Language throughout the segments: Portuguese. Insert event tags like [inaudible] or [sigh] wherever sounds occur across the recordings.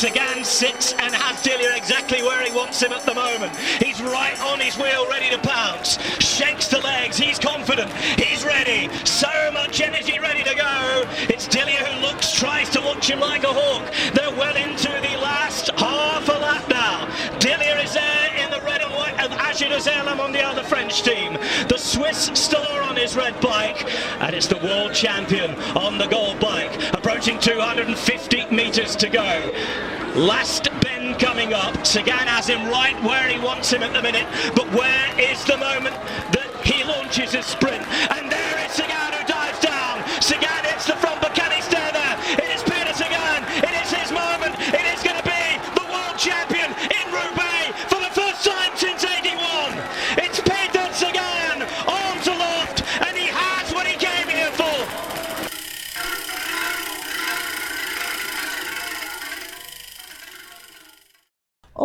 Sagan sits and has Dillier exactly where he wants him at the moment. He's right on his wheel, ready to pounce. Shakes the legs. He's confident. He's ready. So much energy ready to go. It's Dillier who looks, tries to watch him like a hawk. They're well into the last half a lap now. Dillier is there in the red and white of Agile on the other French team. The Swiss still are on his red bike. And it's the world champion on the gold bike. Approaching 250 metres to go. Last bend coming up. Sagan has him right where he wants him at the minute. But where is the moment that he launches his sprint?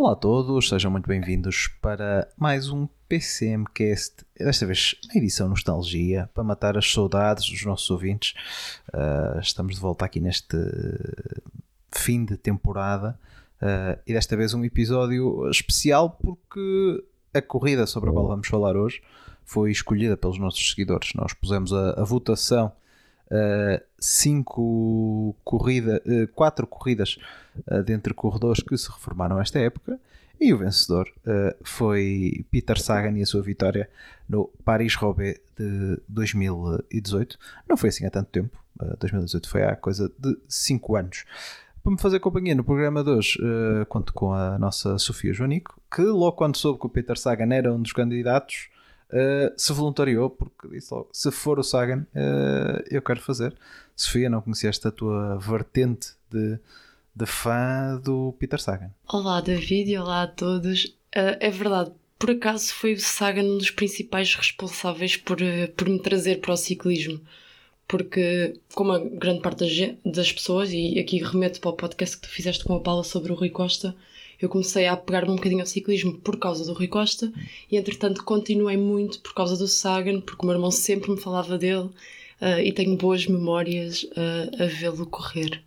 Olá a todos, sejam muito bem-vindos para mais um PCMcast, desta vez na edição Nostalgia, para matar as saudades dos nossos ouvintes. Uh, estamos de volta aqui neste fim de temporada uh, e desta vez um episódio especial porque a corrida sobre a qual vamos falar hoje foi escolhida pelos nossos seguidores. Nós pusemos a, a votação Uh, cinco corrida, uh, quatro corridas uh, dentre corredores que se reformaram esta época e o vencedor foi Peter Sagan e a sua vitória no Paris-Roubaix de 2018. Não foi assim há tanto tempo, 2018 foi há coisa de 5 anos. Para me fazer companhia no programa de hoje, conto com a nossa Sofia Joanico, que logo quando soube que o Peter Sagan era um dos candidatos, Uh, se voluntariou, porque disse logo: se for o Sagan, uh, eu quero fazer. Sofia, não conheceste a tua vertente de, de fã do Peter Sagan? Olá, David, e olá a todos. Uh, é verdade, por acaso foi o Sagan um dos principais responsáveis por, por me trazer para o ciclismo. Porque, como a grande parte das pessoas, e aqui remeto para o podcast que tu fizeste com a Paula sobre o Rui Costa, eu comecei a pegar-me um bocadinho ao ciclismo por causa do Rui Costa e entretanto continuei muito por causa do Sagan, porque o meu irmão sempre me falava dele uh, e tenho boas memórias uh, a vê-lo correr.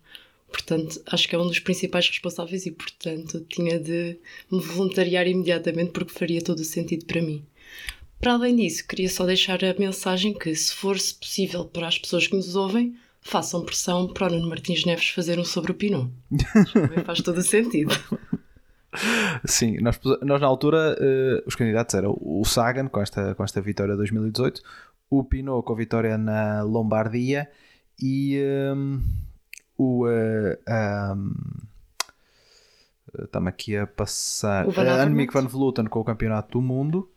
Portanto, acho que é um dos principais responsáveis e, portanto, tinha de me voluntariar imediatamente porque faria todo o sentido para mim. Para além disso, queria só deixar a mensagem que, se for possível para as pessoas que nos ouvem, façam pressão para o Nuno Martins Neves fazer um sobre o Pinot. Faz todo o sentido. [laughs] Sim, nós, nós na altura uh, os candidatos eram o Sagan com esta, com esta vitória de 2018, o Pinot com a vitória na Lombardia e um, o. Uh, um, Estamos aqui a passar. Uh, Annemiek van Vleuten com o Campeonato do Mundo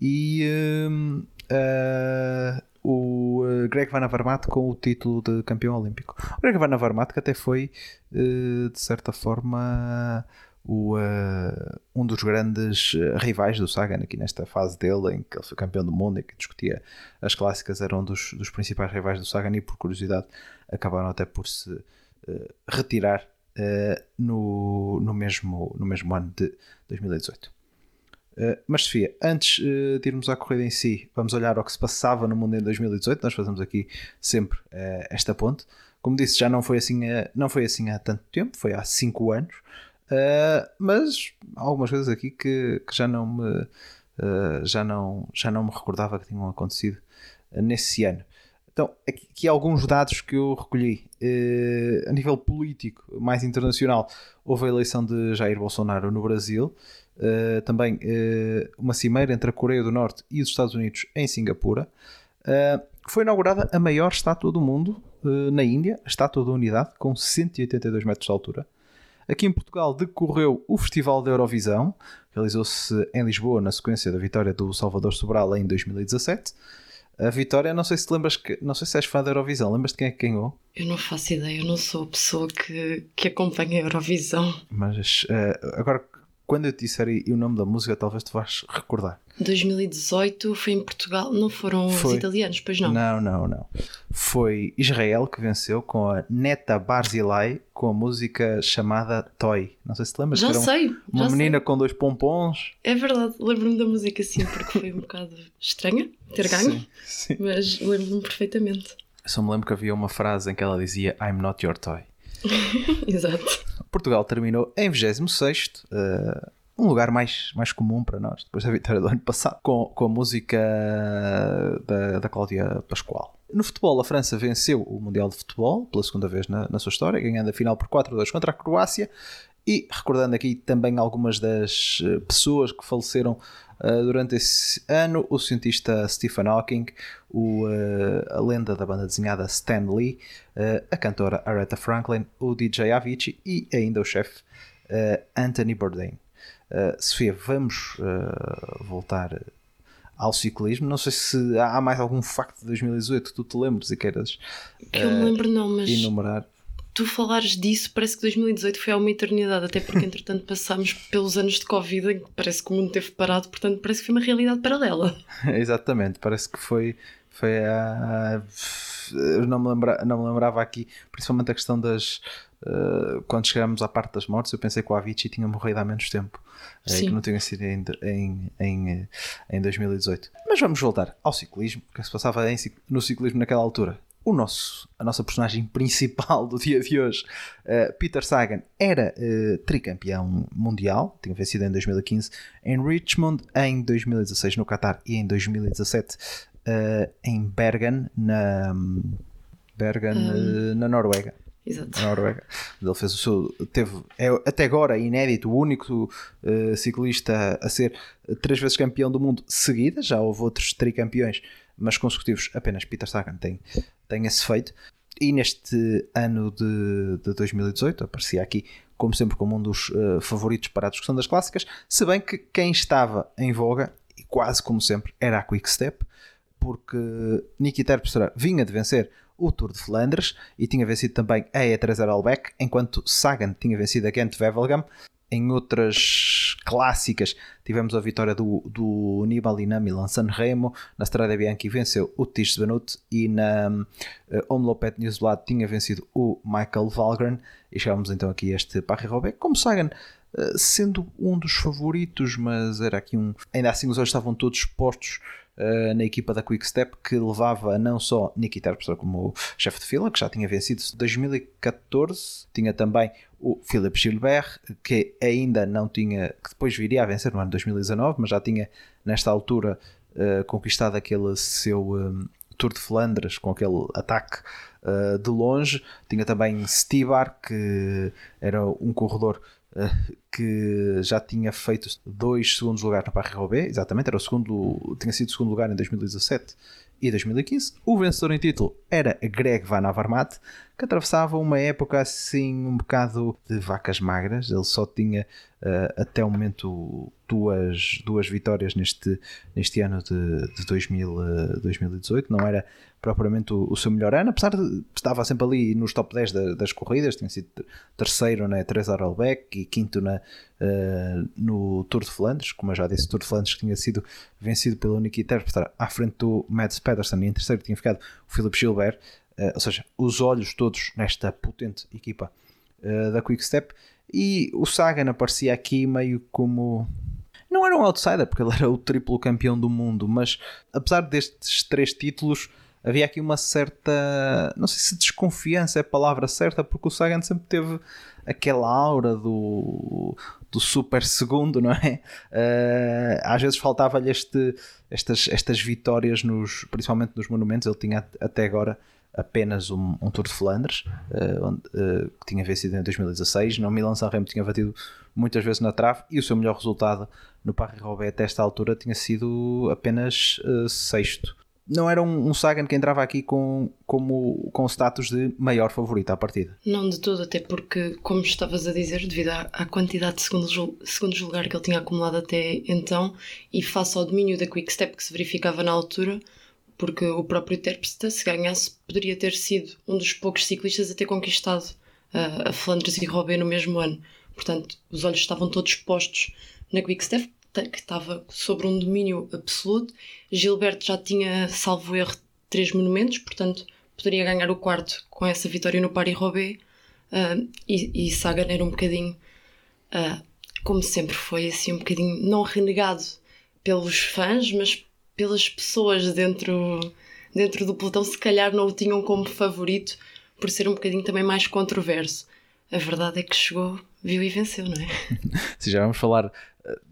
e um, uh, o Greg Van Avermaet com o título de campeão olímpico. O Greg Van Avermaet que até foi, de certa forma, o, uh, um dos grandes uh, rivais do Sagan aqui nesta fase dele, em que ele foi campeão do mundo e que discutia as clássicas, era um dos, dos principais rivais do Sagan e por curiosidade acabaram até por se uh, retirar no, no, mesmo, no mesmo ano de 2018. mas Sofia, antes de irmos à corrida em si, vamos olhar ao que se passava no mundo em 2018. Nós fazemos aqui sempre esta ponte. Como disse, já não foi assim, não foi assim há tanto tempo, foi há 5 anos. Uh, mas há algumas coisas aqui que, que já não me uh, já não já não me recordava que tinham acontecido nesse ano. Então, aqui, aqui alguns dados que eu recolhi. Uh, a nível político, mais internacional, houve a eleição de Jair Bolsonaro no Brasil. também uma cimeira entre a Coreia do Norte e os Estados Unidos em Singapura. foi inaugurada a maior estátua do mundo na Índia, a Estátua da Unidade, com 182 metros de altura. Aqui em Portugal decorreu o Festival da Eurovisão, realizou-se em Lisboa na sequência da vitória do Salvador Sobral em 2017. A vitória, não sei se lembras que. Não sei se és fã da Eurovisão, lembras de quem é que ganhou? Eu não faço ideia, eu não sou a pessoa que, que acompanha a Eurovisão. Mas uh, agora quando eu te disser o nome da música, talvez te vais recordar. 2018 foi em Portugal, não foram foi. os italianos, pois não? Não, não, não. Foi Israel que venceu com a Neta Barzilai com a música chamada Toy. Não sei se te lembras. Já sei. Uma já menina sei. com dois pompons. É verdade, lembro-me da música sim, porque foi um bocado estranha ter ganho, sim, sim. mas lembro-me perfeitamente. Eu só me lembro que havia uma frase em que ela dizia I'm not your toy. [laughs] Exato. Portugal terminou em 26 uh, um lugar mais, mais comum para nós, depois da vitória do ano passado, com, com a música da, da Cláudia Pascoal. No futebol, a França venceu o Mundial de Futebol pela segunda vez na, na sua história, ganhando a final por 4-2 contra a Croácia. E recordando aqui também algumas das eh, pessoas que faleceram durante esse ano, o cientista Stephen Hawking, o, uh, a lenda da banda desenhada Stan Lee, uh, a cantora Aretha Franklin, o DJ Avicii e ainda o chefe Anthony Bourdain. Sofia, vamos voltar ao ciclismo. Não sei se há mais algum facto de 2018 que tu te lembres e queiras que eu me lembro, não, mas enumerar tu falares disso, parece que 2018 foi há uma eternidade, até porque entretanto passámos pelos anos de Covid em que parece que o mundo teve parado, portanto parece que foi uma realidade paralela. [laughs] Exatamente, parece que foi. foi a, eu não me, lembra, não me lembrava aqui, principalmente a questão das. Uh, quando chegamos à parte das mortes, eu pensei que o Avicii tinha morrido há menos tempo, uh, que não tinha sido em, em, em, em 2018. Mas vamos voltar ao ciclismo, o que se passava em, no ciclismo naquela altura o nosso, a nossa personagem [laughs] principal do dia de hoje, uh, Peter Sagan, era uh, tricampeão mundial, tinha vencido em 2015 em Richmond, em 2016 no Qatar e em 2017 uh, eh, em Bergen, na, Bergen, um, na Noruega. Exato. Na Noruega. Ele fez o seu. Teve, é até agora inédito, o único ciclista a ser três vezes campeão do mundo seguida. Já houve outros tricampeões mas consecutivos apenas Peter Sagan tem, tem esse feito. E neste ano de, de 2018 aparecia aqui, como sempre, como um dos uh, favoritos para a discussão das clássicas, se bem que quem estava em voga, e quase como sempre, era a Quick Step, porque Niki Terpstra vinha de vencer o Tour de Flandres e tinha vencido também a E3 Albeck, enquanto Sagan tinha vencido a Gent Wevelgem em outras clássicas. Tivemos a vitória do, do Nibali na Milan na Strada Bianchi venceu o Tish Benut e na uh, Omlopet Newsblad tinha vencido o Michael Valgren. E chegamos então aqui a este Paris-Roubaix como Sagan sendo um dos favoritos mas era aqui um ainda assim os olhos estavam todos postos Uh, na equipa da Quick Step que levava não só Nicky Terpstra como chefe de fila, que já tinha vencido 2014, tinha também o Philippe Gilbert, que ainda não tinha, que depois viria a vencer no ano 2019, mas já tinha nesta altura uh, conquistado aquele seu um, Tour de Flandres com aquele ataque uh, de longe. Tinha também Stibar, que era um corredor que já tinha feito dois segundos lugares na Paris-Roubaix, exatamente, era o segundo, tinha sido segundo lugar em 2017 e 2015. O vencedor em título era Greg Van Avermaet, que atravessava uma época assim um bocado de vacas magras. Ele só tinha uh, até o momento duas, duas vitórias neste, neste ano de, de 2000, uh, 2018. Não era propriamente o, o, seu melhor ano, apesar de estava sempre ali nos top 10 da, das corridas, tinha sido terceiro na 3 Arlbeck e quinto na, uh, no Tour de Flandres, como eu já disse, o Tour de Flandres tinha sido vencido pelo Terpstra à frente do Mads Pedersen. E em terceiro tinha ficado o Philip Gilbert, uh, ou seja, os olhos todos nesta potente equipa da Quick Step e o Sagan aparecia aqui meio como não era um outsider, porque ele era o triplo campeão do mundo, mas apesar destes três títulos, havia aqui uma certa. Não sei se desconfiança é a palavra certa, porque o Sagan sempre teve aquela aura do, do super segundo, não é? Uh, às vezes faltava-lhe este, estas, estas vitórias, nos, principalmente nos monumentos. Ele tinha até agora apenas um, um Tour de Flandres, uh, onde, uh, que tinha vencido em 2016. No Milan Sanremo tinha batido muitas vezes na trave e o seu melhor resultado no Paris-Roubaix até esta altura tinha sido apenas sexto não era um, um, Sagan que entrava aqui com, como, com status de maior favorito à partida. Não de todo, até porque, como estavas a dizer, devido à, à quantidade de segundos, segundos lugar que ele tinha acumulado até então e face ao domínio da Quick Step que se verificava na altura, porque o próprio Terpstra, se ganhasse, poderia ter sido um dos poucos ciclistas a ter conquistado uh, a Flandres e Roubaix no mesmo ano. Portanto, os olhos estavam todos postos na Quick Step, que estava sobre um domínio absoluto. Gilberto já tinha, salvo erro, três monumentos, portanto poderia ganhar o quarto com essa vitória no Paris-Roubaix. Uh, e, e Sagan era um bocadinho, uh, como sempre foi, assim, um bocadinho não renegado pelos fãs, mas pelas pessoas dentro, dentro do pelotão, se calhar não o tinham como favorito por ser um bocadinho também mais controverso. a verdade é que chegou, viu e venceu, não é? [laughs] Sim, já vamos falar uh,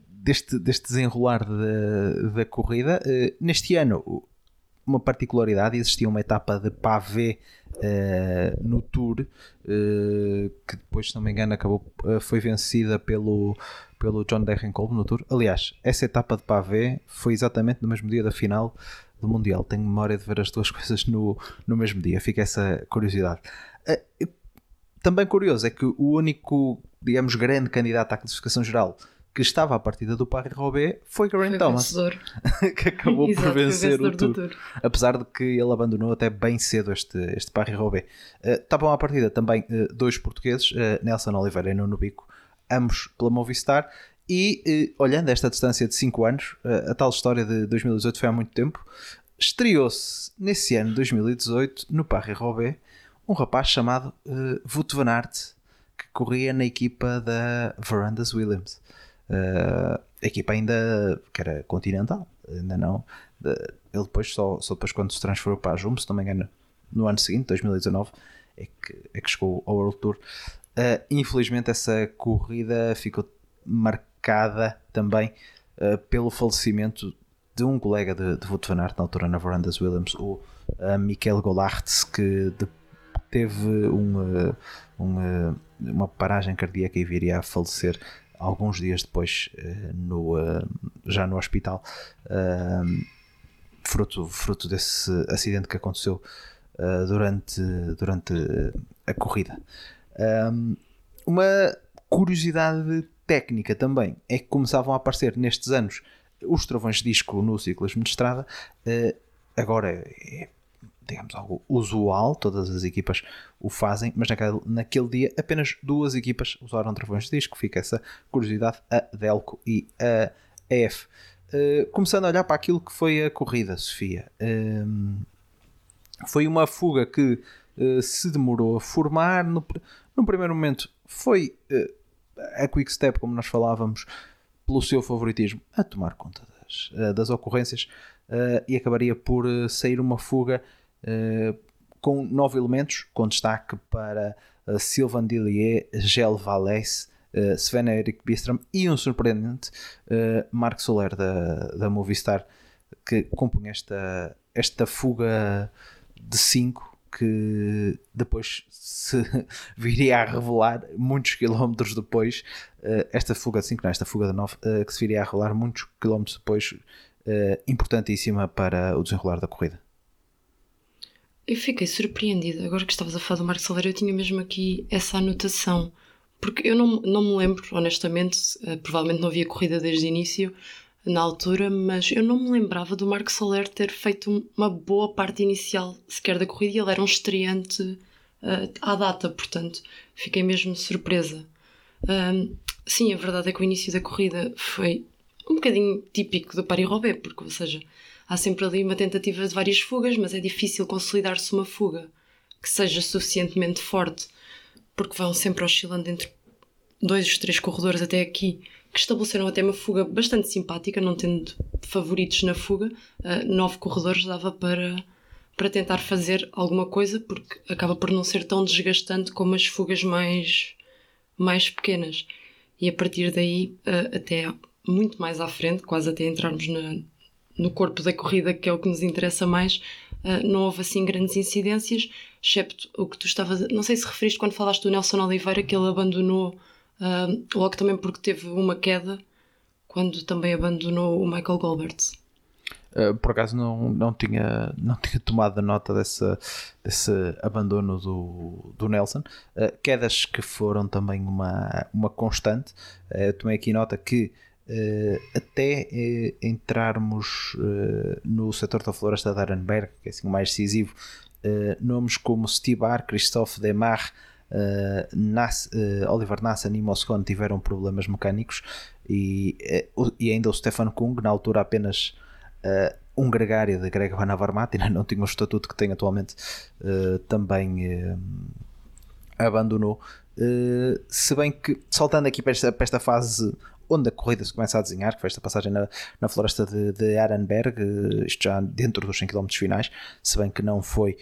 deste, deste desenrolar da, da corrida. Uh, neste ano, uma particularidade, existia uma etapa de pavé uh, no Tour, que depois, se não me engano, acabou, foi vencida pelo, pelo John Degenkolb no Tour. Aliás, essa etapa de pavé foi exatamente no mesmo dia da final do Mundial. Tenho memória de ver as duas [laughs] coisas no, no mesmo dia. Fica essa curiosidade. Uh, também curioso é que o único, digamos, grande candidato à classificação geral que estava à partida do Paris-Roubaix foi Geraint Thomas, [laughs] que acabou Exato, por vencer o tour, tour, apesar de que ele abandonou até bem cedo este, este Paris-Roubaix. Uh, estavam à partida também uh, dois portugueses, uh, Nelson Oliveira e Nuno Bico, ambos pela Movistar, e olhando esta distância de 5 anos, a tal história de 2018 foi há muito tempo, estreou-se nesse ano, 2018, no Paris-Roubaix, um rapaz chamado uh, Wout van Aert, que corria na equipa da Verandas Williams. Uh, a equipa ainda que era continental, ainda não. De, ele depois, só, só depois quando se transferou para a Jumbo, se não me engano, no ano seguinte, 2019, é que, é que chegou ao World Tour. Uh, infelizmente, essa corrida ficou marcada também uh, pelo falecimento de um colega de, de Wout van Aert, na altura na Verandas Williams, o uh, Michael Golartz, que de, teve um, um, uma paragem cardíaca e viria a falecer alguns dias depois no, já no hospital fruto, fruto desse acidente que aconteceu durante, durante a corrida. Uma curiosidade técnica também é que começavam a aparecer nestes anos os travões de disco no ciclismo de estrada agora é, digamos, algo usual, todas as equipas o fazem, mas naquele, naquele dia apenas duas equipas usaram travões de disco, fica essa curiosidade, a Delco e a EF. Uh, começando a olhar para aquilo que foi a corrida, Sofia, uh, foi uma fuga que uh, se demorou a formar. No, no primeiro momento foi a Quick Step, como nós falávamos, pelo seu favoritismo, a tomar conta das, eh, das ocorrências uh, e acabaria por eh, sair uma fuga uh, com nove elementos, com destaque para uh, Sylvain Dillier, Gel Valès, uh, Sven Erik Bistrom e um surpreendente uh, Marco Soler da, da Movistar que compunha esta, esta fuga de 5 que depois se [laughs] viria a revelar muitos quilómetros depois, esta fuga de 5, não, esta fuga de 9, uh, que se viria a revelar muitos quilómetros depois, importantíssima para o desenrolar da corrida. Eu fiquei surpreendida, agora que estavas a falar do Marco Silveira, eu tinha mesmo aqui essa anotação, porque eu não, não me lembro, honestamente, provavelmente não havia corrida desde o início, na altura, mas eu não me lembrava do Marco Soler ter feito uma boa parte inicial sequer da corrida e ele era um estreante uh, à data, portanto fiquei mesmo surpresa. Um, sim, a verdade é que o início da corrida foi um bocadinho típico do Paris-Roubaix, porque, ou seja, há sempre ali uma tentativa de várias fugas, mas é difícil consolidar-se uma fuga que seja suficientemente forte, porque vão sempre oscilando entre dois, três corredores até aqui que estabeleceram até uma fuga bastante simpática, não tendo favoritos na fuga. Uh, nove corredores dava para, para tentar fazer alguma coisa, porque acaba por não ser tão desgastante como as fugas mais, mais pequenas. E a partir daí, uh, até muito mais à frente, quase até entrarmos na, no corpo da corrida, que é o que nos interessa mais, uh, não houve assim grandes incidências, excepto o que tu estavas. Não sei se referiste quando falaste do Nelson Oliveira, que ele abandonou Uh, logo também porque teve uma queda quando também abandonou o Michael Goldberg. Uh, por acaso não, não, tinha, não tinha tomado nota desse, desse abandono do, do Nelson. Quedas que foram também uma, uma constante. Tomei aqui nota que até entrarmos no setor da floresta de Arenberg, que é assim o mais decisivo, nomes como Stibar, Christophe Demar, Uh, Nas, uh, Oliver Nassan e Moscone tiveram problemas mecânicos e, uh, e ainda o Stefan Kung, na altura apenas um gregário de Greg Van Avermaet, [laughs] não tinha o estatuto que tem atualmente, também abandonou. se bem que, saltando aqui para esta, para esta, fase onde a corrida se começa a desenhar, que foi esta passagem na, na floresta de, de Arenberg, isto já dentro dos 100 km finais, se bem que não foi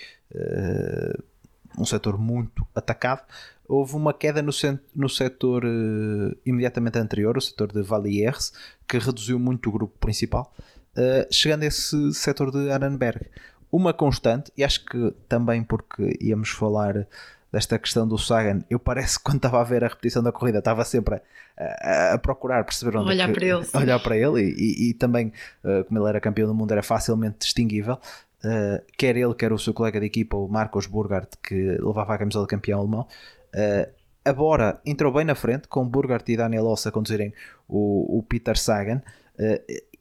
um setor muito atacado, houve uma queda no, no setor uh, imediatamente anterior, o setor de Valliers, que reduziu muito o grupo principal, uh, chegando a esse setor de Arenberg. Uma constante, e acho que também porque íamos falar desta questão do Sagan, eu parece que quando estava a ver a repetição da corrida estava sempre a, a, procurar perceber onde olhar é que, para ele, olhar para ele e, e, e também uh, como ele era campeão do mundo era facilmente distinguível. Uh, quer ele quer o seu colega de equipa o Marcos Burgard que levava a camisola de campeão alemão uh, a Bora entrou bem na frente com Burgard e Daniel Oss a conduzirem o, o Peter Sagan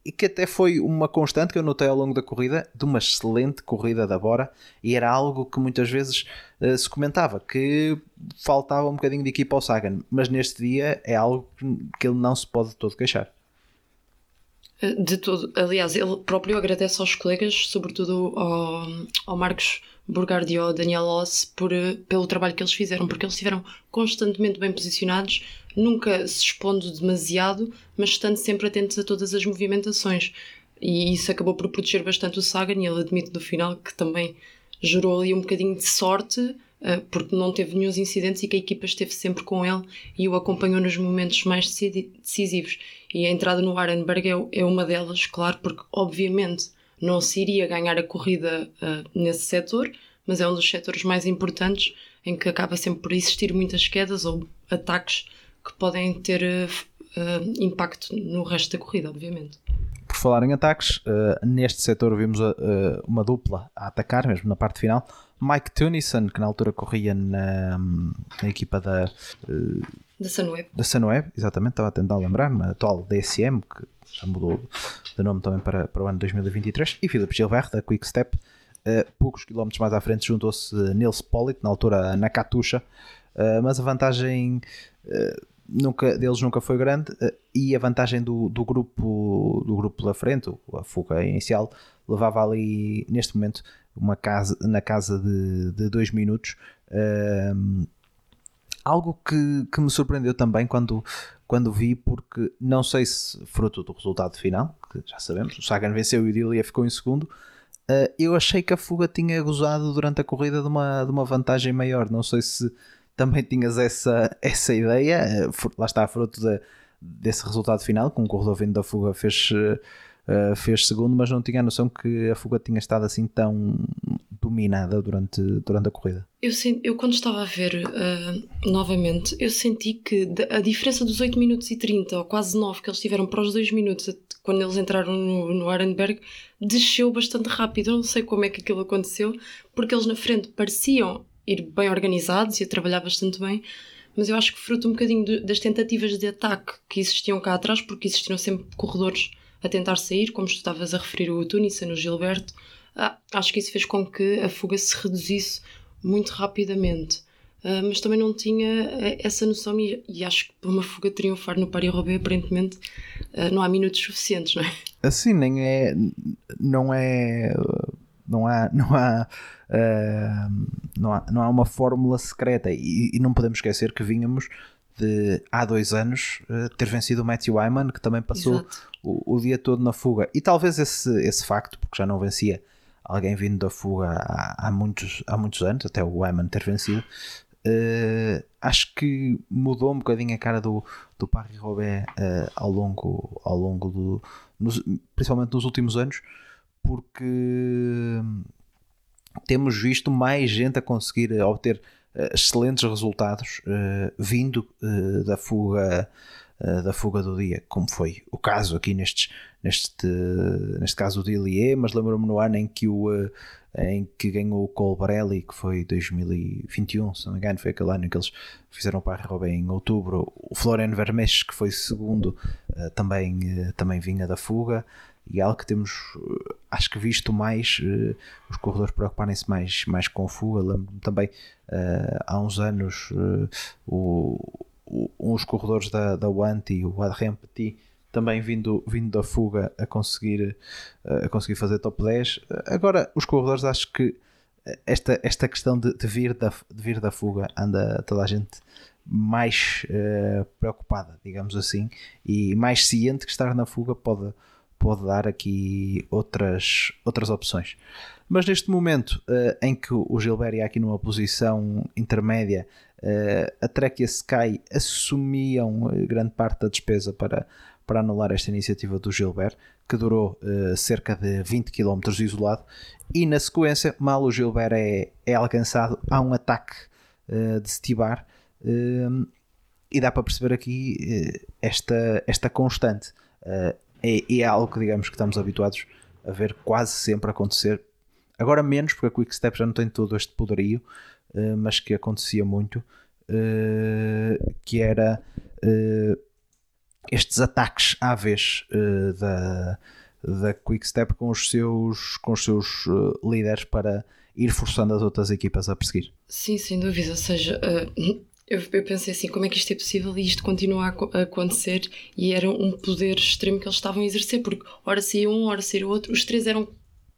e que até foi uma constante que eu notei ao longo da corrida, de uma excelente corrida da Bora, e era algo que muitas vezes uh, se comentava, que faltava um bocadinho de equipa ao Sagan, mas neste dia é algo que ele não se pode todo queixar. De todo, aliás, ele próprio agradece aos colegas, sobretudo ao, ao Marcos Burgard e ao Daniel Oss, por, eh, pelo trabalho que eles fizeram, porque eles estiveram constantemente bem posicionados nunca se expondo demasiado, mas estando sempre atentos a todas as movimentações. E isso acabou por proteger bastante o Sagan, e ele admite no final que também gerou ali um bocadinho de sorte, porque não teve nenhum incidentes e que a equipa esteve sempre com ele e o acompanhou nos momentos mais decisivos. E a entrada no Arenberg é, é uma delas, claro, porque obviamente não se iria ganhar a corrida uh, nesse setor, mas é um dos setores mais importantes em que acaba sempre por existir muitas quedas ou ataques que podem ter uh, impacto no resto da corrida, obviamente. Por falar em ataques, uh, neste setor vimos uh, uma dupla a atacar, mesmo na parte final. Mike Tunison, que na altura corria na, na equipa da, da Sunweb. Da Sunweb, exatamente, estava a tentar lembrar-me, a atual DSM, que já mudou de nome também para, para o ano 2023, e Philip Gilbert, da Quick Step. poucos quilómetros mais à frente juntou-se Nils Pollitt, na altura na Katusha, mas a vantagem nunca, deles nunca foi grande eh, e a vantagem do, do grupo do grupo da frente, a fuga inicial, levava ali neste momento uma casa, na casa de, de dois minutos. Um, algo que, que me surpreendeu também quando, quando vi, porque não sei se fruto do resultado final, que já sabemos, o Sagan venceu e o Idilia ficou em segundo. Uh, eu achei que a fuga tinha gozado durante a corrida de uma, de uma vantagem maior. Não sei se também tinhas essa, essa ideia, eh, lá está, fruto de, desse resultado final, com o corredor vindo da fuga fez, uh, fez segundo, mas não tinha a noção que a fuga tinha estado assim tão dominada durante, durante a corrida. Eu, eu quando estava a ver uh, novamente, eu senti que a diferença dos 8 minutos e 30, ou quase 9 que eles tiveram para os 2 minutos, quando eles entraram no, no Arenberg, desceu bastante rápido. Eu não sei como é que aquilo aconteceu, porque eles na frente pareciam ir bem organizados e a trabalhar bastante bem, mas eu acho que fruto um bocadinho das tentativas de ataque que existiam cá atrás, porque existiram sempre corredores a tentar sair, como estavas a referir o Tunisia, no Gilberto, ah, acho que isso fez com que a fuga se reduzisse muito rapidamente. Uh, mas também não tinha eh, essa noção e, acho que para uma fuga triunfar no Paris-Roubaix aparentemente uh, não há minutos suficientes, não é? Assim, nem é não é não há [laughs] não há uh, não, há, não há uma fórmula secreta e, e, não podemos esquecer que vínhamos de há dois anos uh, ter vencido o Matthew Wyman que também passou o, o, dia todo na fuga. E talvez esse, esse facto, porque já não vencia alguém vindo da fuga há, há muitos, há muitos anos, até o Wyman ter vencido Uh, acho que mudou um bocadinho a cara do, do Paris-Roubaix uh, ao longo, ao longo do, nos, principalmente nos últimos anos, porque temos visto mais gente a conseguir obter excelentes resultados uh, vindo uh, da fuga da fuga do dia, como foi o caso aqui nestes, neste, neste caso do Dillier, mas lembro-me no ano em que o em que ganhou o Colbrelli, que foi 2021, se não me engano, foi aquele ano em que eles fizeram o Paris-Roubaix em outubro. O Florian Vermes, que foi segundo, também, também vinha da fuga e é algo que temos, eh, acho que visto mais, uh, os corredores preocuparem-se mais, mais com fuga. Lembro-me também, uh, há uns anos, uh, o, o, uns corredores da, da Wanty, o Adrien Petit, também vindo, vindo da fuga a conseguir, a conseguir fazer top 10. Agora, os corredores, acho que esta, esta questão de, de, vir da, de vir da fuga anda toda a gente mais preocupada, digamos assim, e mais ciente que estar na fuga pode pode dar aqui outras, outras opções. Mas neste momento uh, em que o Gilbert ia aqui numa posição intermédia, uh, a Trek e a Sky assumiam uh, grande parte da despesa para, para anular esta iniciativa do Gilbert, que durou cerca de 20 km isolado, e na sequência, mal o Gilbert é, é alcançado, há um ataque de Stibar, e dá para perceber aqui esta, esta constante. É, é algo que digamos que estamos habituados a ver quase sempre acontecer Agora menos, porque a Quickstep já não tem todo este poderio, uh, mas que acontecia muito, uh, que era uh, estes ataques à vez da, da Quickstep com os seus, com os seus líderes para ir forçando as outras equipas a perseguir. Sim, sem dúvida. Ou seja, eu, eu, pensei assim, como é que isto é possível e isto continua a, acontecer? E era um poder extremo que eles estavam a exercer, porque ora saía um, ora o outro, os três eram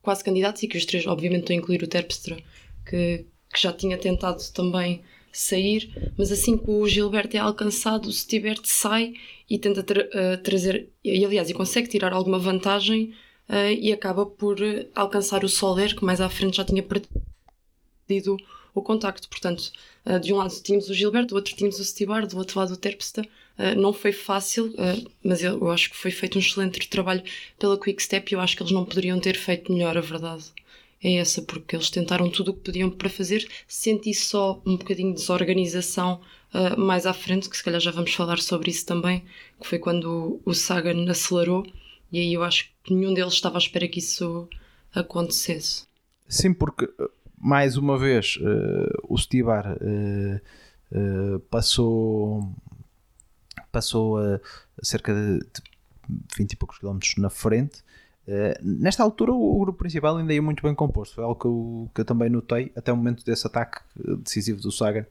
quase candidatos e que os três, obviamente, estão a incluir o Terpstra, que, que já tinha tentado também sair, mas assim que o Gilberto é alcançado, o Stibert sai e tenta tra uh, trazer, e aliás, e consegue tirar alguma vantagem uh, e acaba por alcançar o Soler, que mais à frente já tinha perdido o contacto. Portanto, de um lado tínhamos o Gilberto, do outro tínhamos o Stibar, do outro lado o Terpstra. Uh, não foi fácil, uh, mas eu, acho que foi feito um excelente trabalho pela Quickstep e eu acho que eles não poderiam ter feito melhor, a verdade. É essa, porque eles tentaram tudo o que podiam para fazer. Senti só um bocadinho de desorganização mais à frente, que se calhar já vamos falar sobre isso também, que foi quando o, o Sagan acelerou e aí eu acho que nenhum deles estava à espera que isso acontecesse. Sim, porque mais uma vez, uh, o Stibar uh, uh, passou, passou a cerca de 20 e poucos quilómetros na frente. nesta altura, o, grupo principal ainda ia muito bem composto. Foi algo que eu, que eu também notei até o momento desse ataque decisivo do Sagan,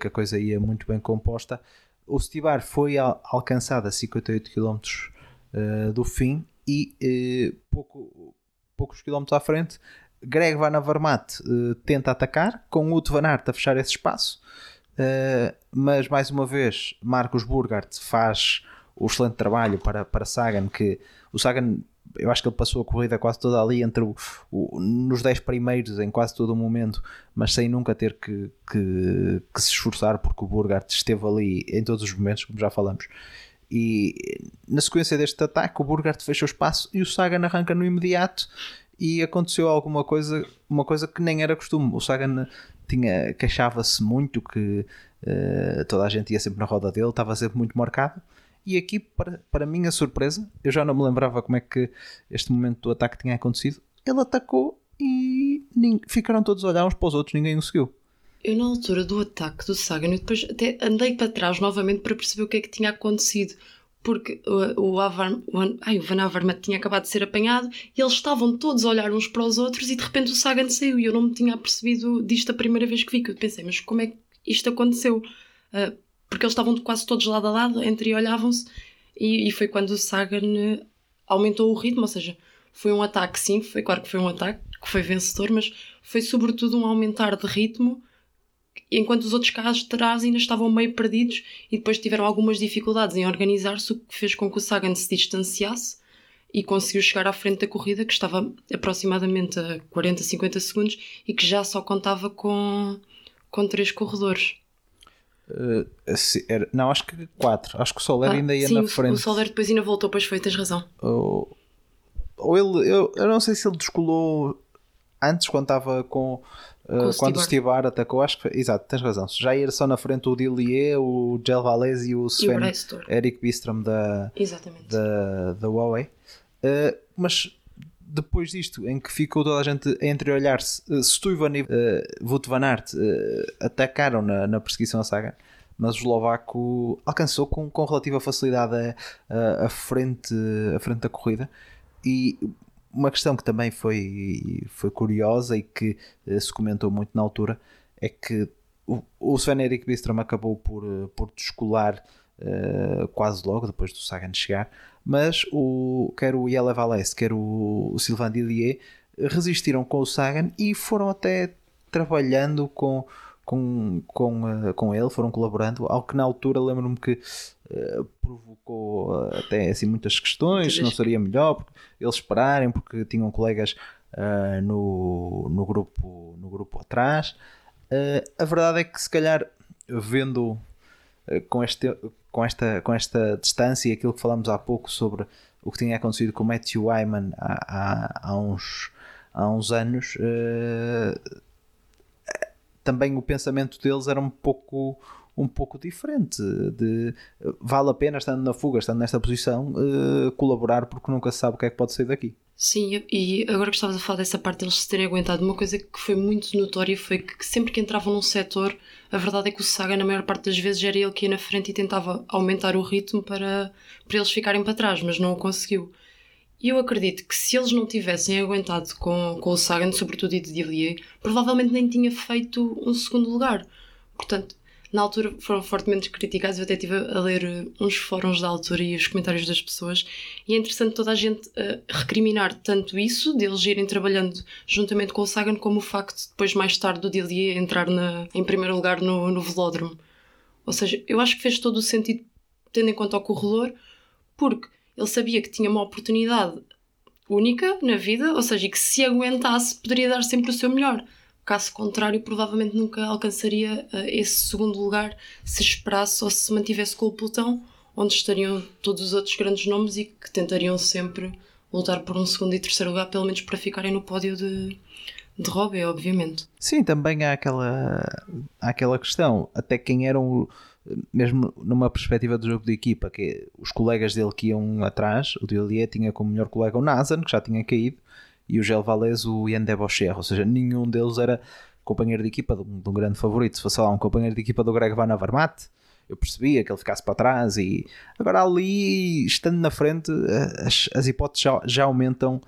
que a coisa ia muito bem composta. O Stibar foi alcançado a 58 km do fim e pouco, poucos quilómetros à frente Greg Van Avermaet uh, tenta atacar, com o Van Aert a fechar esse espaço, uh, mas mais uma vez Marcos Burgart faz o excelente trabalho para, para Sagan, que o Sagan eu acho que ele passou a corrida quase toda ali entre o, o, nos 10 primeiros em quase todo o momento, mas sem nunca ter que, que, que, se esforçar porque o Burgart esteve ali em todos os momentos, como já falamos. E na sequência deste ataque, o Burgart fecha o espaço e o Sagan arranca no imediato e aconteceu alguma coisa, uma coisa que nem era costume. O Sagan tinha queixava-se muito que uh, toda a gente ia sempre na roda dele, estava sempre muito marcado. E aqui, para, para minha surpresa, eu já não me lembrava como é que este momento do ataque tinha acontecido. Ele atacou e ficaram todos a olhar uns para os outros, ninguém o seguiu. Eu, na altura do ataque do Sagan, eu depois até andei para trás novamente para perceber o que é que tinha acontecido porque o, o, Avar, o, ai, o Van Avermaet tinha acabado de ser apanhado e eles estavam todos a olhar uns para os outros e de repente o Sagan saiu e eu não me tinha percebido disto a primeira vez que vi, que eu pensei, mas como é que isto aconteceu? Uh, porque eles estavam quase todos lado a lado, entre olhavam-se e, e, foi quando o Sagan aumentou o ritmo, ou seja, foi um ataque sim, foi claro que foi um ataque que foi vencedor, mas foi sobretudo um aumentar de ritmo enquanto os outros carros de trás ainda estavam meio perdidos e depois tiveram algumas dificuldades em organizar-se, o que fez com que o Sagan se distanciasse e conseguiu chegar à frente da corrida, que estava aproximadamente a 40, 50 segundos e que já só contava com, com três corredores. Uh, era, não, acho que quatro. Acho que o Soler ah, ainda ia sim, na frente. O Soler depois ainda voltou, pois foi, tens razão. Ou, ou ele, eu, eu não sei se ele descolou antes, quando estava com Uh, quando o Stibar atacou, acho que foi, exato, tens razão. Já ia só na frente o Dillier, o Gel Valese e o Sven e Eric Bistrom da, da, da Huawei. Uh, mas depois disto, em que ficou toda a gente a entreolhar-se, uh, Stuyven e uh, Wout van Aert atacaram na, na perseguição a saga, mas o eslovaco alcançou com, com relativa facilidade a, a, a, frente, a frente da corrida e uma questão que também foi, foi curiosa e que uh, se comentou muito na altura é que o, o Sven Erik Bistrom acabou por, uh, por descolar uh, quase logo depois do Sagan chegar, mas o, quer o Yele Valese, quer o, o Sylvain Dillier resistiram com o Sagan e foram até trabalhando com, com, com, uh, com ele, foram colaborando, algo que na altura lembro-me que provocou uh, até assim muitas questões, se não seria melhor eles esperarem porque tinham colegas no, no, grupo, no grupo atrás. a verdade é que se calhar vendo com, este, com, esta, com esta distância e aquilo que falámos há pouco sobre o que tinha acontecido com o Matthew Wyman há, há, há uns, há uns anos, também o pensamento deles era um pouco um pouco diferente de vale a pena estando na fuga, estando nesta posição uh, colaborar porque nunca se sabe o que é que pode sair daqui Sim, e agora que estavas a falar dessa parte deles terem aguentado, uma coisa que foi muito notória foi que sempre que entravam num setor, a verdade é que o Saga, na maior parte das vezes, era ele que ia na frente e tentava aumentar o ritmo para, para eles ficarem para trás, mas não o conseguiu. E eu acredito que se eles não tivessem aguentado com, com o Sagan, sobretudo e de Dillier, provavelmente nem tinha feito um segundo lugar. Portanto, na altura foram fortemente criticados. Eu até estive a ler uns fóruns da altura e os comentários das pessoas. E é interessante toda a gente uh, recriminar tanto isso, deles irem trabalhando juntamente com o Sagan, como o facto de depois, mais tarde, do Dillier entrar na, em primeiro lugar no, no velódromo. Ou seja, eu acho que fez todo o sentido, tendo em conta o corredor, porque ele sabia que tinha uma oportunidade única na vida, ou seja, que se aguentasse poderia dar sempre o seu melhor. Caso contrário, provavelmente nunca alcançaria uh, esse segundo lugar se esperasse ou se mantivesse com o pelotão, onde estariam todos os outros grandes nomes e que tentariam sempre lutar por um segundo e terceiro lugar, pelo menos para ficarem no pódio de, de Robbie, obviamente. Sim, também há aquela, há aquela questão, até quem eram mesmo numa perspectiva do jogo de equipa, que os colegas dele que iam atrás, o Dillier tinha como melhor colega o Nazan, que já tinha caído, e o Gel Valés o Ian Debocher, ou seja, nenhum deles era companheiro de equipa de um, de um, grande favorito. Se fosse lá um companheiro de equipa do Greg Van Avermaet, eu percebia que ele ficasse para trás e agora ali, estando na frente, as, as hipóteses já, já aumentam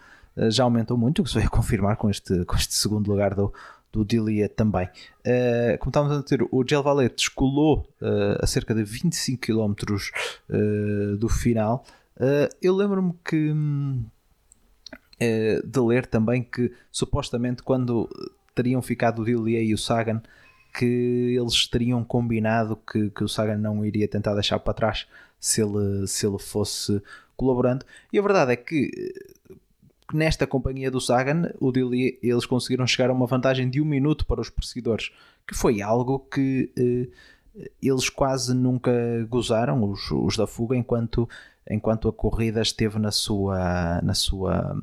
já aumentam muito, o que se vai confirmar com este, com este segundo lugar do, do Dilia também. Uh, como estávamos a dizer, o Gel Valet descolou uh, a cerca de 25 km uh, do final. Eu lembro-me que de ler também que supostamente quando teriam ficado o Dilia e o Sagan que eles teriam combinado que, que o Sagan não iria tentar deixar para trás se ele, se ele fosse colaborando. E a verdade é que nesta companhia do Sagan, o Dilly, eles conseguiram chegar a uma vantagem de um minuto para os perseguidores, que foi algo que eh, eles quase nunca gozaram, os, os, da fuga, enquanto, enquanto a corrida esteve na sua, na sua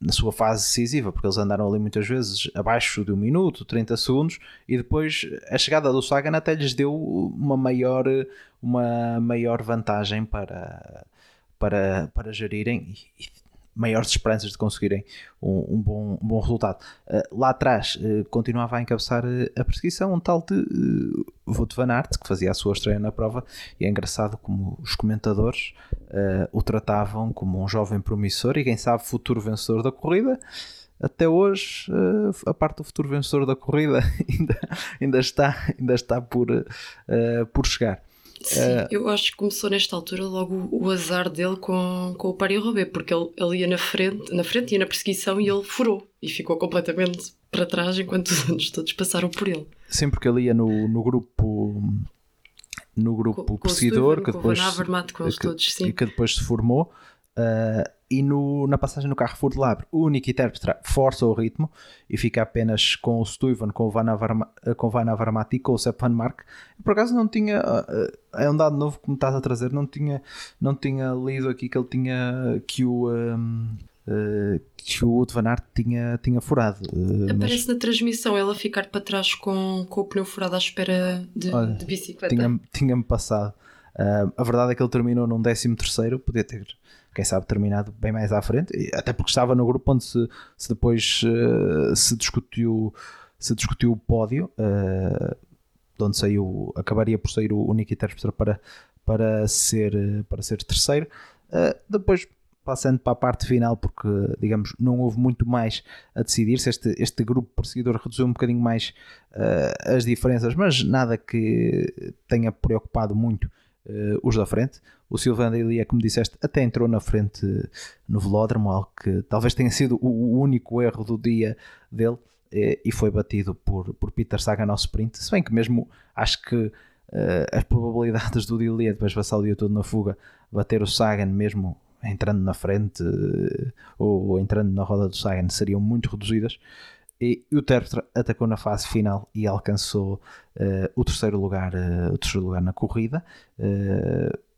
na sua fase decisiva, porque eles andaram ali muitas vezes abaixo de um minuto, 30 segundos, e depois a chegada do Sagan até lhes deu uma maior, uma maior vantagem para, para, para gerirem e, maiores esperanças de conseguirem um, um, bom, um bom resultado. Uh, lá atrás uh, continuava a encabeçar uh, a perseguição um tal de uh, Wout van Aert, que fazia a sua estreia na prova, e é engraçado como os comentadores o tratavam como um jovem promissor e quem sabe futuro vencedor da corrida. Até hoje, a parte do futuro vencedor da corrida [laughs] ainda, ainda, está, ainda está por, por chegar. Sim, uh, eu acho que começou nesta altura logo o, o azar dele com, com o Paris Robé, porque ele, ele ia na frente, na frente, ia na perseguição e ele furou e ficou completamente para trás enquanto os anos todos passaram por ele. Sim, porque ele ia no, no grupo no grupo com, perseguidor que, depois, com que, todos, que depois se formou Uh, e no, na passagem no Carrefour de Labre, o único intérprete força o ritmo e fica apenas com o Stuyven, com o Van, Van Avermaet e com o Sepp Van Mark. Por acaso não tinha, uh, é um dado novo que me estás a trazer, não tinha, não tinha lido aqui que ele tinha, que o... Um, Uh, que o Wout Van Aert tinha, tinha furado. Uh, Aparece mas... na transmissão ela ficar para trás com, com o pneu furado à espera de, Olha, de bicicleta. Tinha-me tinha passado. Uh, a verdade é que ele terminou num 13 terceiro, podia ter quem sabe terminado bem mais à frente, até porque estava no grupo onde se, se depois uh, se discutiu se discutiu o pódio, uh, de onde saiu, acabaria por sair o, o Nicky Terpstra para, para, ser, para ser terceiro. Uh, depois passando para a parte final, porque digamos não houve muito mais a decidir-se. Este, este grupo perseguidor reduziu um bocadinho mais uh, as diferenças, mas nada que tenha preocupado muito uh, os da frente. O Silvana Ilia, como disseste, até entrou na frente no velódromo, algo que talvez tenha sido o único erro do dia dele. e, foi batido por, por Peter Sagan ao sprint. Se bem que mesmo acho que uh, as probabilidades do Dilia depois passar o dia todo na fuga bater o Sagan mesmo entrando na frente ou, ou entrando na roda do Sagan seriam muito reduzidas. E o Terpstra atacou na fase final e alcançou uh, o terceiro lugar, uh, o terceiro lugar na corrida. Uh,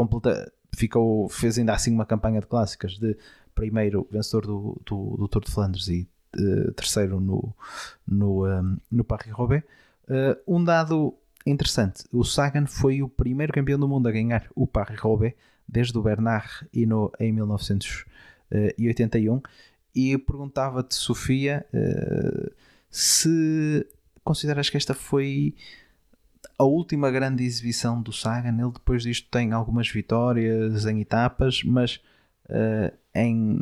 completa, ficou, fez ainda assim uma campanha de clássicas de primeiro vencedor do, do, do Tour de Flandres e terceiro no, no, um, no Paris-Roubaix. um dado interessante, o Sagan foi o primeiro campeão do mundo a ganhar o Paris-Roubaix desde o Bernard Hinault em 1981 e perguntava-te, Sofia, uh, se consideras que esta foi a última grande exibição do Sagan. Ele depois disto tem algumas vitórias em etapas, mas uh, em,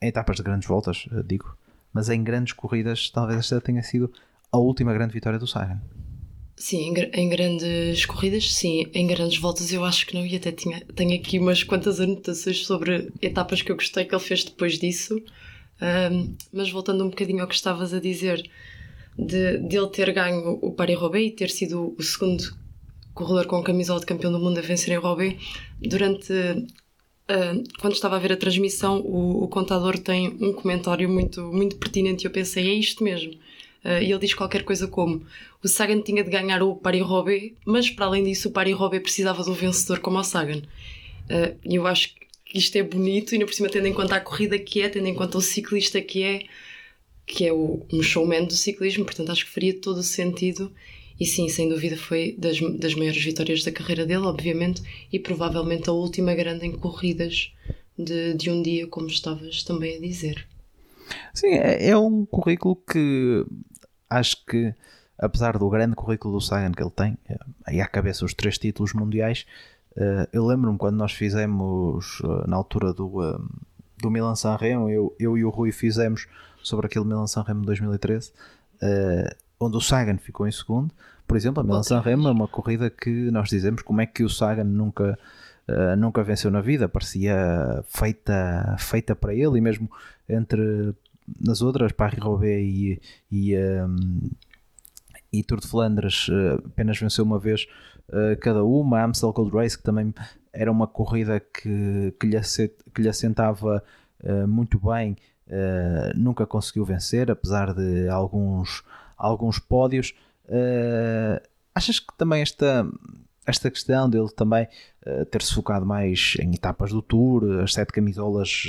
em, etapas de grandes voltas, uh, digo, mas em grandes corridas, talvez esta tenha sido a última grande vitória do Sagan. Sim, em, em, grandes corridas, sim. Em grandes voltas eu acho que não. E até tinha, tenho aqui umas quantas anotações sobre etapas que eu gostei que ele fez depois disso. Um, mas voltando um bocadinho ao que estavas a dizer, de, de ele ter ganho o Paris-Roubaix e ter sido o segundo corredor com camisola de campeão do mundo a vencer em Roubaix, durante... Uh, quando estava a ver a transmissão, o, o contador tem um comentário muito, muito pertinente e eu pensei, é isto mesmo Uh, e ele diz qualquer coisa como: o Sagan tinha de ganhar o Paris-Roubaix, mas para além disso, o Paris-Roubaix precisava de um vencedor como o Sagan. Uh, e eu acho que isto é bonito, e por cima, tendo em conta a corrida que é, tendo em conta o ciclista que é, que é o, um showman do ciclismo, portanto, acho que faria todo o sentido. E sim, sem dúvida, foi das, das maiores vitórias da carreira dele, obviamente, e provavelmente a última grande em corridas de, de um dia, como estavas também a dizer. Sim, é, é um currículo que acho que, apesar do grande currículo do Sagan que ele tem, eh, aí à cabeça os três títulos mundiais, eh, eu lembro-me quando nós fizemos, eh, na altura do, do Milan San Remo, eu, eu e o Rui fizemos sobre aquele Milan San Remo 2013, onde o Sagan ficou em segundo. Por exemplo, a Milan San Remo é uma corrida que nós dizemos como é que o Sagan nunca. Uh, nunca venceu na vida, parecia feita, feita para ele, e mesmo entre nas outras, Paris-Roubaix e, e, um, e Tour de Flandres uh, apenas venceu uma vez uh, cada uma. A Amstel Gold Race, que também era uma corrida que, que, lhe, que lhe assentava uh, muito bem, nunca conseguiu vencer, apesar de alguns, alguns pódios. achas que também esta, esta questão dele também uh, ter-se focado mais em etapas do Tour, as sete camisolas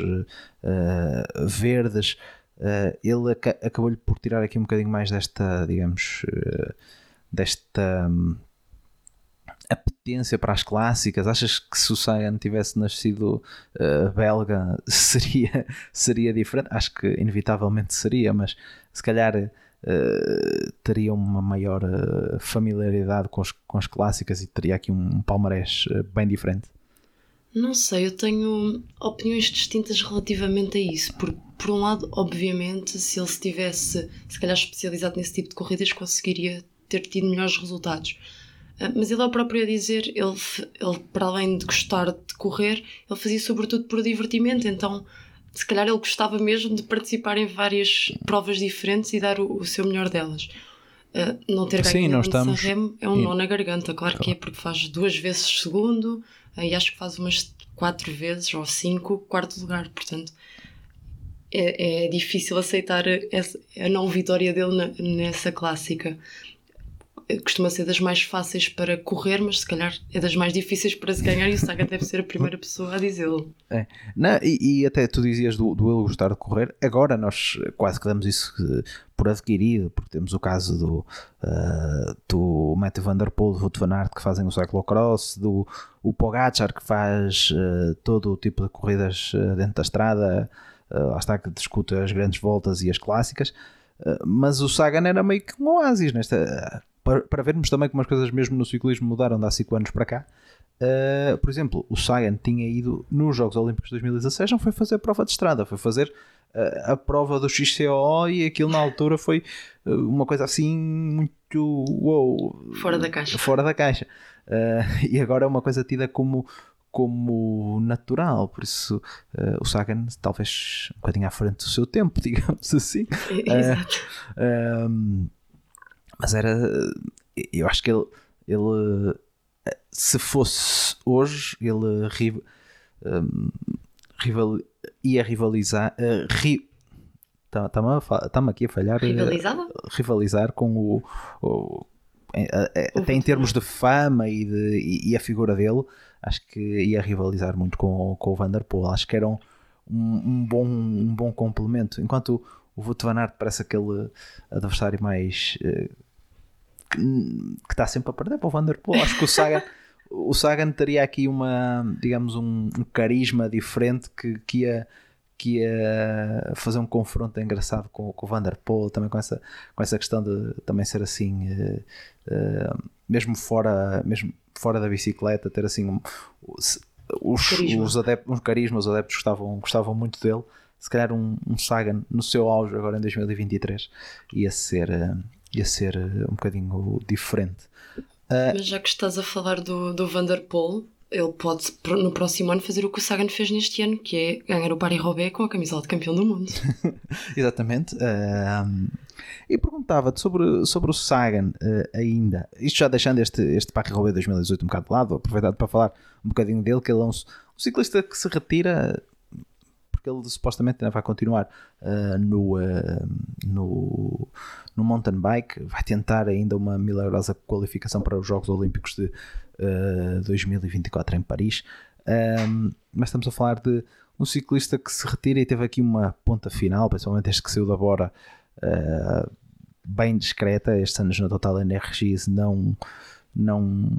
uh, verdes, Uh, ele ac acabou-lhe por tirar aqui um bocadinho mais desta, digamos, uh, desta um, apetência para as clássicas. Achas que se o Sagan tivesse nascido uh, belga [laughs] seria, seria diferente? Acho que inevitavelmente seria, mas se calhar teria uma maior familiaridade com, os, com as clássicas e teria aqui um, palmarés bem diferente. Não sei, eu tenho opiniões distintas relativamente a isso, por um lado, obviamente, se ele se tivesse, se calhar, especializado nesse tipo de corridas, conseguiria ter tido melhores resultados. Ah, mas ele é o próprio a dizer, ele, ele para além de gostar de correr, ele fazia sobretudo por divertimento, então se calhar ele gostava mesmo de participar em várias provas diferentes e dar o, o seu melhor delas. Uh, não ter ganho Sim, estamos... Sanremo é um nó na garganta, claro que é, porque faz duas vezes segundo, e acho que faz umas quatro vezes ou cinco quarto lugar, portanto é, é difícil aceitar a, a não vitória dele na, nessa clássica. Costuma ser das mais fáceis para correr, mas se calhar é das mais difíceis para se ganhar e o Saga deve ser a primeira pessoa a dizê-lo. É. E, e, até tu dizias do, do ele gostar de correr, agora nós quase que damos isso por adquirido, porque temos o caso do, uh, do Matthew Van Der Poel, do Ruth Van Aert que fazem o cyclocross, do o Pogacar que faz uh, todo o tipo de corridas uh, dentro da estrada, uh, lá está que discute as grandes voltas e as clássicas, mas o Sagan era meio que um oásis nesta. Para, para vermos também como as coisas mesmo no ciclismo mudaram de há 5 anos para cá, Uh, por exemplo, o Sagan tinha ido nos Jogos Olímpicos de 2016, não foi fazer a prova de estrada, foi fazer uh, a prova do XCO e aquilo na altura foi uh, uma coisa assim muito wow, fora da caixa. Fora da caixa. [laughs] e agora é uma coisa tida como, como natural, por isso uh, o Sagan talvez um bocadinho à frente do seu tempo, [laughs] digamos assim. [laughs] Exato. Uh, mas era, eu acho que ele, ele se fosse hoje, ele ri, um, rival, ia rivalizar. Uh, ri, Está-me tá aqui a falhar. Rivalizava? rivalizar com o. o até em termos de fama e, de, e, a figura dele, acho que ia rivalizar muito com, com o Vanderpool. Acho que era um, um, bom, um bom complemento. Enquanto o, Wout van Aert parece aquele adversário mais. Uh, que, que está sempre a perder para o Vanderpool. Acho que o Sagan. o Sagan teria aqui uma, digamos, um, um carisma diferente que, que ia que ia fazer um confronto engraçado com, com o Vanderpool, também com essa, com essa questão de também ser assim, uh, uh, mesmo, fora, mesmo fora da bicicleta, ter assim um, os, carisma. os adeptos, um carisma, os adeptos gostavam, gostavam muito dele. Se calhar um, um Sagan no seu auge agora em 2023 ia ser, uh, ia ser um bocadinho diferente. Mas já que estás a falar do, do Vanderpool, ele pode no próximo ano fazer o que o Sagan fez neste ano, que é ganhar o Paris-Roubaix com a camisola de campeão do mundo. [laughs] Exatamente. Uh, e perguntava-te sobre, sobre o Sagan uh, ainda, isto já deixando este, este Paris-Roubaix 2018 um bocado de lado, aproveitado para falar um bocadinho dele, que ele é um, um ciclista que se retira porque ele supostamente ainda vai continuar uh, no, uh, no, no mountain bike, vai tentar ainda uma milagrosa qualificação para os Jogos Olímpicos de uh, 2024 em Paris. Um, mas estamos a falar de um ciclista que se retira e teve aqui uma ponta final, principalmente este que saiu da Bora, bem discreta. Estes anos na Total Energies não, não,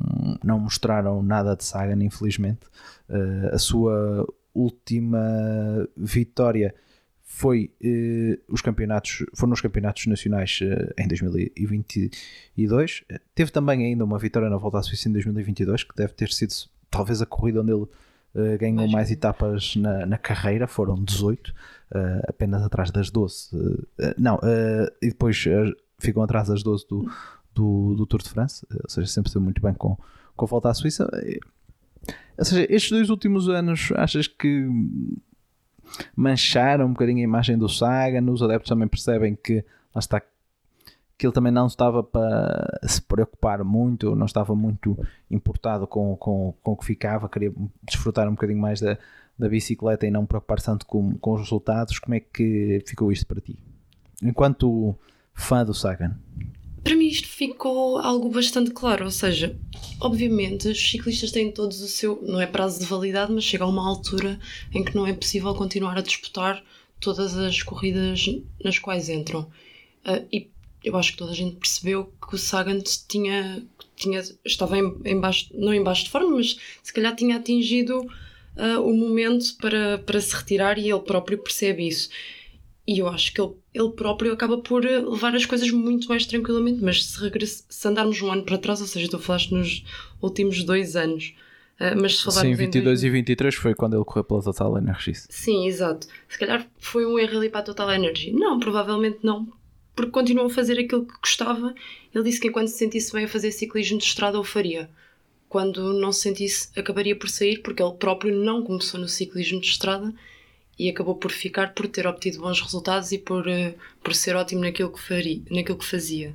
não mostraram nada de Sagan, infelizmente. Uh, a sua última vitória foi uh, os campeonatos foram os campeonatos nacionais uh, em 2022 teve também ainda uma vitória na Volta à Suíça em 2022 que deve ter sido talvez a corrida onde ele uh, ganhou mais etapas na, na, carreira. Foram 18 apenas atrás das 12 não e depois ficam atrás das 12 do, do, do, Tour de France ou seja sempre esteve muito bem com, com a Volta à Suíça ou seja, estes dois últimos anos, achas que mancharam um bocadinho a imagem do Sagan? Os adeptos também percebem que lá está que ele também não estava para se preocupar muito, não estava muito importado com, com, com o que ficava, queria desfrutar um bocadinho mais da, da bicicleta e não preocupar tanto com, com os resultados. Como é que ficou isto para ti? Enquanto fã do Sagan. Para mim isto ficou algo bastante claro, ou seja, obviamente os ciclistas têm todos o seu, não é prazo de validade, mas chega a uma altura em que não é possível continuar a disputar todas as corridas nas quais entram. Uh, e eu acho que toda a gente percebeu que o Sagan tinha, tinha estava em, em baixo, não em baixo de forma, mas se calhar tinha atingido uh, o momento para, para se retirar e ele próprio percebe isso. E eu acho que ele, ele próprio acaba por eh, levar as coisas muito mais tranquilamente. Mas se, regress, se andarmos um ano para trás, ou seja, tu falaste nos últimos dois anos. Uh, mas se falarmos Sim, 22 em... e 23 foi quando ele correu pela Total Energy. Sim, exato. Se calhar foi um erro ali para a Total Energy. Não, provavelmente não. Porque continuou a fazer aquilo que gostava. Ele disse que enquanto se sentisse bem a fazer ciclismo de estrada, o faria. Quando não se sentisse, acabaria por sair, porque ele próprio não começou no ciclismo de estrada e acabou por ficar por ter obtido bons resultados e por, uh, por ser ótimo naquilo que, faria, naquilo que fazia.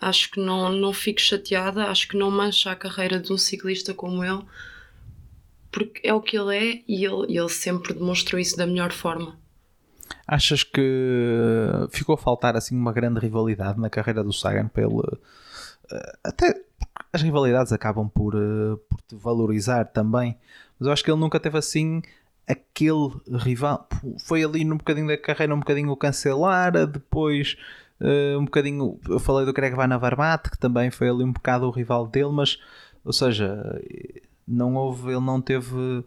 Acho que não, não fico chateada, acho que não mancha a carreira de um ciclista como ele, porque é o que ele é e ele, ele sempre demonstrou isso da melhor forma. Achas que ficou a faltar assim uma grande rivalidade na carreira do Sagan pelo eh, até as rivalidades acabam por, eh, por te valorizar também, mas eu acho que ele nunca teve assim aquele rival foi ali num bocadinho da carreira um bocadinho o cancelar depois uh, um bocadinho eu falei do Greg Van Avermaet que também foi ali um bocado o rival dele mas ou seja não houve ele não teve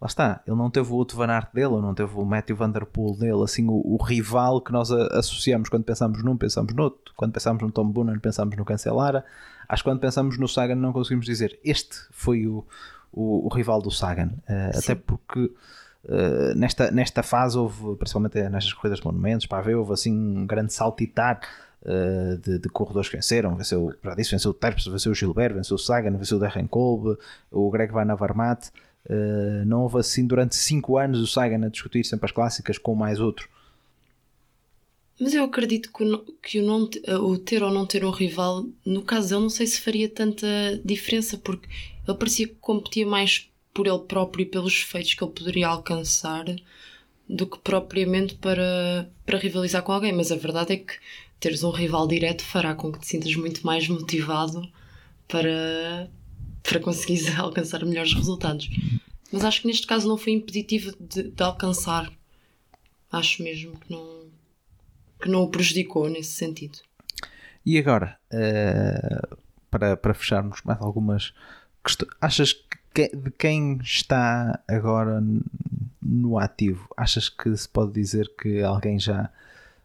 lá está ele não teve o outro Van Aert dele não teve o Matthew Van Der Poel dele assim o, o rival que nós associamos quando pensamos num pensamos no outro quando pensamos no Tom Boonen pensamos no Cancelara acho que quando pensamos no Sagan não conseguimos dizer este foi o o, o rival do Sagan. Uh, até porque uh, nesta, nesta fase houve, principalmente nestas corridas de monumentos, para ver, houve assim um grande saltitar uh, de, de, corredores que venceram. Venceu, já disse, venceu o Terps, venceu o Gilbert, venceu o Sagan, venceu o Darren Kolb, o Greg Van Avermaet. Uh, não houve assim durante 5 anos o Sagan a discutir sempre as clássicas com mais outro. Mas eu acredito que, o, que o, não, o ter ou não ter um rival, no caso dele, não sei se faria tanta diferença, porque ele parecia que competia mais por ele próprio e pelos feitos que ele poderia alcançar do que propriamente para, para rivalizar com alguém. Mas a verdade é que teres um rival direto fará com que te sintas muito mais motivado para, para conseguir [laughs] alcançar melhores resultados. Mas acho que neste caso não foi impeditivo de, de alcançar. Acho mesmo que não, que não o prejudicou nesse sentido. E agora, uh, para, para fecharmos mais algumas achas que de quem está agora no ativo, achas que se pode dizer que alguém já,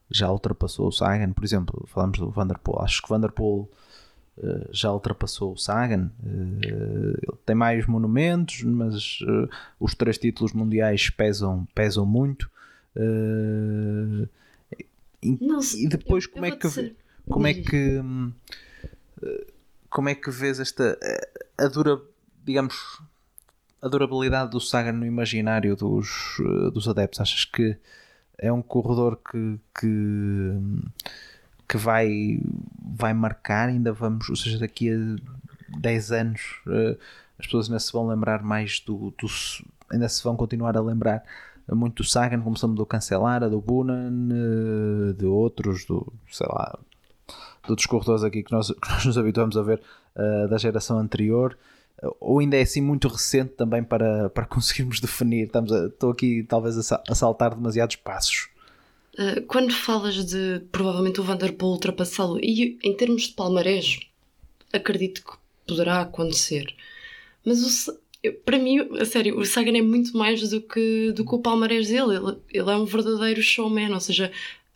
já ultrapassou o Sagan? Por exemplo, falamos do Vanderpool. Acho que o Vanderpool uh, já ultrapassou o Sagan. Uh, ele tem mais monumentos, mas uh, os três títulos mundiais pesam, pesam muito. E, e, depois, eu, como, eu é que, como é que como é que vês esta a dura digamos a durabilidade do Sagan no imaginário dos, dos adeptos? Achas que é um corredor que, que, que vai, vai marcar? Ainda vamos, ou seja, daqui a 10 anos eh, as pessoas ainda se vão lembrar mais do, do ainda se vão continuar a lembrar muito do Sagan, começando do Cancelara, do Bunan, eh, de outros, do sei lá, outros corredores aqui que nós, [laughs] que nós nos habituamos a ver uh, da geração anterior ou ainda é assim muito recente também para, para [laughs] conseguirmos definir? Estamos a, estou aqui talvez a, saltar demasiados passos. Uh, quando falas de provavelmente o Vanderpool ultrapassá-lo, e em termos de palmarés, acredito que poderá acontecer. Mas o, para mim, a sério, o Sagan é muito mais do que, do que o palmarés dele. Ele, ele é um verdadeiro showman, ou seja,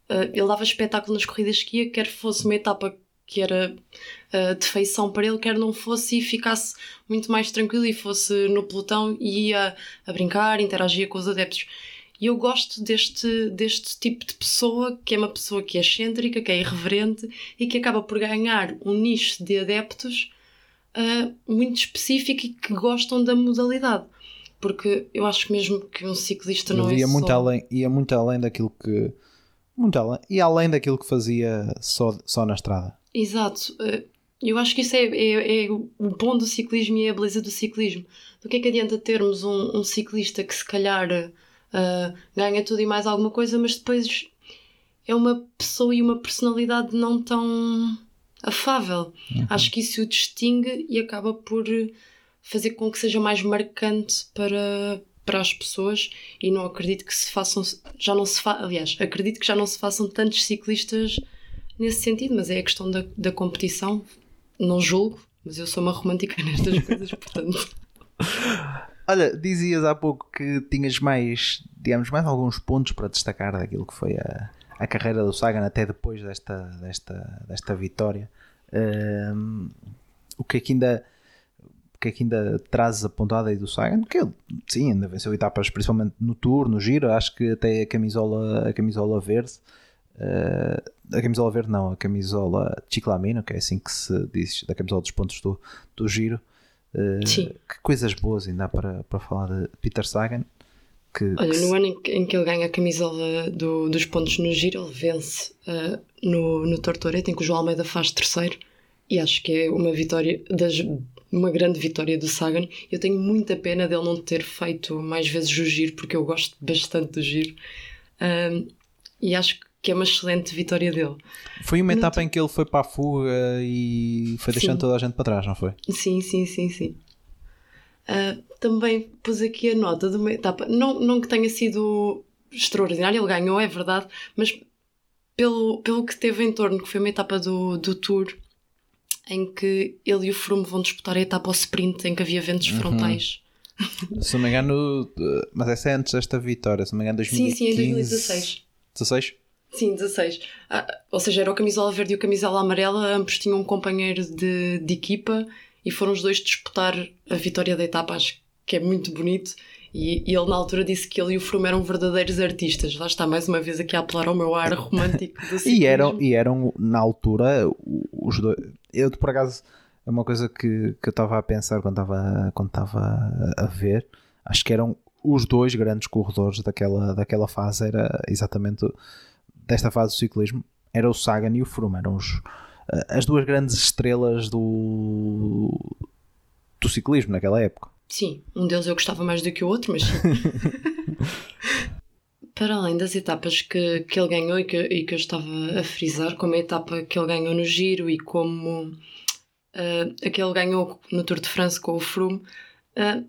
uh, ele dava espetáculo nas corridas que ia, quer fosse uma etapa que era uh, de feição para ele, quer não fosse e ficasse muito mais tranquilo e fosse no pelotão e ia a brincar, interagia com os adeptos. E eu gosto deste, deste tipo de pessoa, que é uma pessoa que é excêntrica, que é irreverente e que acaba por ganhar um nicho de adeptos uh, muito específico e que gostam da modalidade. Porque eu acho mesmo que um ciclista não ia é muito só... além Ia muito além daquilo que... Muito além. E além daquilo que fazia só, só na estrada. Exato. Eh, eu acho que isso é, é, é, o bom do ciclismo e é a beleza do ciclismo. Do que é que adianta termos um, um ciclista que se calhar uh, ganha tudo e mais alguma coisa, mas depois é uma pessoa e uma personalidade não tão afável. Uhum. Acho que isso o distingue e acaba por fazer com que seja mais marcante para, para as pessoas e não acredito que se façam já não se fa aliás acredito que já não se façam tantos ciclistas nesse sentido, mas é a questão da, da competição. Não julgo, mas eu sou uma romântica [laughs] nestas coisas, portanto. Olha, dizias há pouco que tinhas mais, digamos, mais alguns pontos para destacar daquilo que foi a, a carreira do Sagan até depois desta, desta, desta vitória. Um, o que é que ainda que é que ainda trazes apontado aí do Sagan? Que ele, sim, ainda venceu etapas, principalmente no Tour, no Giro, acho que até a camisola, a camisola verde Uh, a camisola verde não, a camisola Chiclamino, que é assim que se diz, da camisola dos pontos do, do giro. Uh. Que coisas boas ainda há para, para falar de Peter Sagan. Que, Olha, que no ano em que, em que, ele ganha a camisola do, dos pontos no giro, ele vence uh, no, no Tortoreto, em que o João Almeida faz terceiro. E acho que é uma vitória das, uma grande vitória do Sagan. Eu tenho muita pena dele não ter feito mais vezes o giro, porque eu gosto bastante do giro. e acho que que é uma excelente vitória dele. Foi uma etapa em que ele foi para a fuga e foi deixando sim. toda a gente para trás, não foi? Sim, sim, sim, sim. Uh, também pus aqui a nota de uma etapa, não, não que tenha sido extraordinária, ele ganhou, é verdade, mas pelo, pelo que teve em torno, que foi uma etapa do, do Tour em que ele e o Froome vão disputar a etapa ao sprint em que havia ventos uhum. frontais. [laughs] Se não me engano, mas essa é antes desta vitória, se não me engano, 2015. Sim, sim, em 2016. 16? Sim, 16. Ah, ou seja, era o camisola verde e o camisola amarela, ambos tinham um companheiro de, de equipa e foram os dois disputar a vitória da etapa, acho que é muito bonito. E, e, ele na altura disse que ele e o Froome eram verdadeiros artistas. Lá está mais uma vez aqui a apelar ao meu ar romântico do [laughs] e eram E eram na altura os dois. Eu por acaso é uma coisa que, que eu estava a pensar quando estava quando estava a ver. acho que eram os dois grandes corredores daquela, daquela fase, era exatamente desta fase do ciclismo, era o Sagan e o Froome, eram os, as duas grandes estrelas do, do ciclismo naquela época. Sim, um deles eu gostava mais do que o outro, mas. [laughs] Para além das etapas que, que ele ganhou e que, e que eu estava a frisar, como a etapa que ele ganhou no Giro e como uh, a que ele ganhou no Tour de France com o Froome, uh,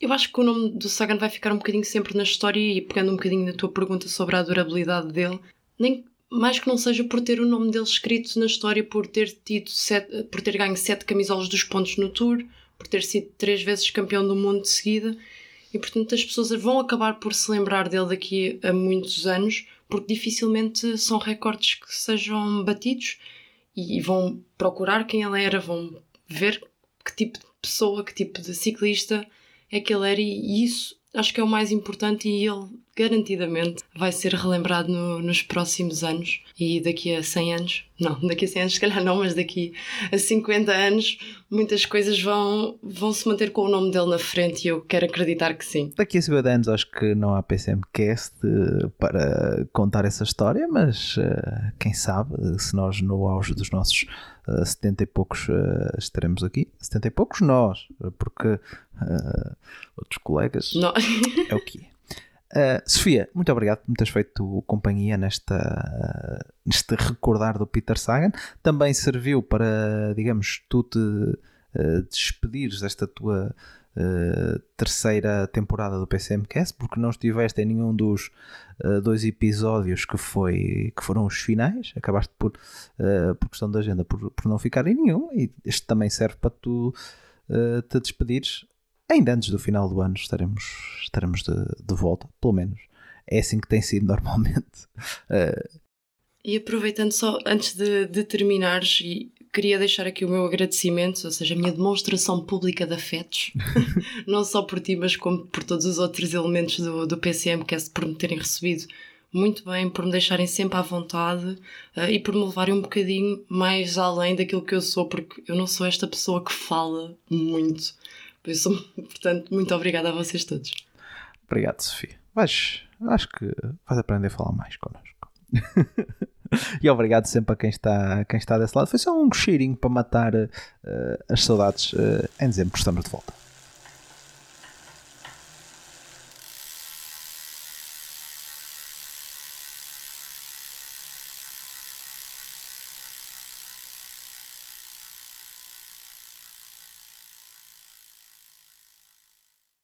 eu acho que o nome do Sagan vai ficar um bocadinho sempre na história e pegando um bocadinho na tua pergunta sobre a durabilidade dele, nem mais que não seja por ter o nome dele escrito na história, por ter tido sete, por ter ganho sete camisolas dos pontos no Tour, por ter sido três vezes campeão do mundo de seguida, e portanto as pessoas vão acabar por se lembrar dele daqui a muitos anos, porque dificilmente são recordes que sejam batidos e vão procurar quem ele era, vão ver que tipo de pessoa, que tipo de ciclista é que ele era, e isso acho que é o mais importante e ele garantidamente vai ser relembrado no, nos próximos anos e daqui a 100 anos, não, [laughs] daqui a 100 anos se calhar não, mas daqui a 50 anos muitas coisas vão, vão se manter com o nome dele na frente e eu quero acreditar que sim. Daqui a 50 anos acho que não há PCMcast eh, para contar essa história, mas uh, quem sabe se nós no auge dos nossos uh, 70 e poucos uh, estaremos aqui, 70 e poucos nós, porque outros colegas não. é o que é. [laughs] Uh, Sofia, muito obrigado por me teres feito companhia nesta, uh, neste recordar do Peter Sagan. Também serviu para, digamos, tu te uh, despedires desta tua terceira temporada do PCMcast, porque não estiveste em nenhum dos dois episódios que, foi, que foram os finais. Acabaste por, por questão da agenda, por, por não ficar em nenhum, e este também serve para tu te despedires ainda antes do final do ano estaremos, estaremos de, de volta, pelo menos. É assim que tem sido [laughs] normalmente. Uh... E aproveitando só, antes de, de terminares, e queria deixar aqui o meu agradecimento, ou seja, a minha demonstração pública de afetos, [laughs] não só por ti, mas como por todos os outros elementos do, do PCM, que é por me terem recebido muito bem, por me deixarem sempre à vontade uh, e por me levarem um bocadinho mais além daquilo que eu sou, porque eu não sou esta pessoa que fala muito. Por isso, [laughs] portanto, muito obrigada a vocês todos. Obrigado, Sofia. Vais, acho que vais aprender a falar mais connosco. [laughs] e obrigado sempre a quem está, quem está desse lado. Foi só um cheirinho para matar uh, as saudades uh, em dezembro, estamos de volta.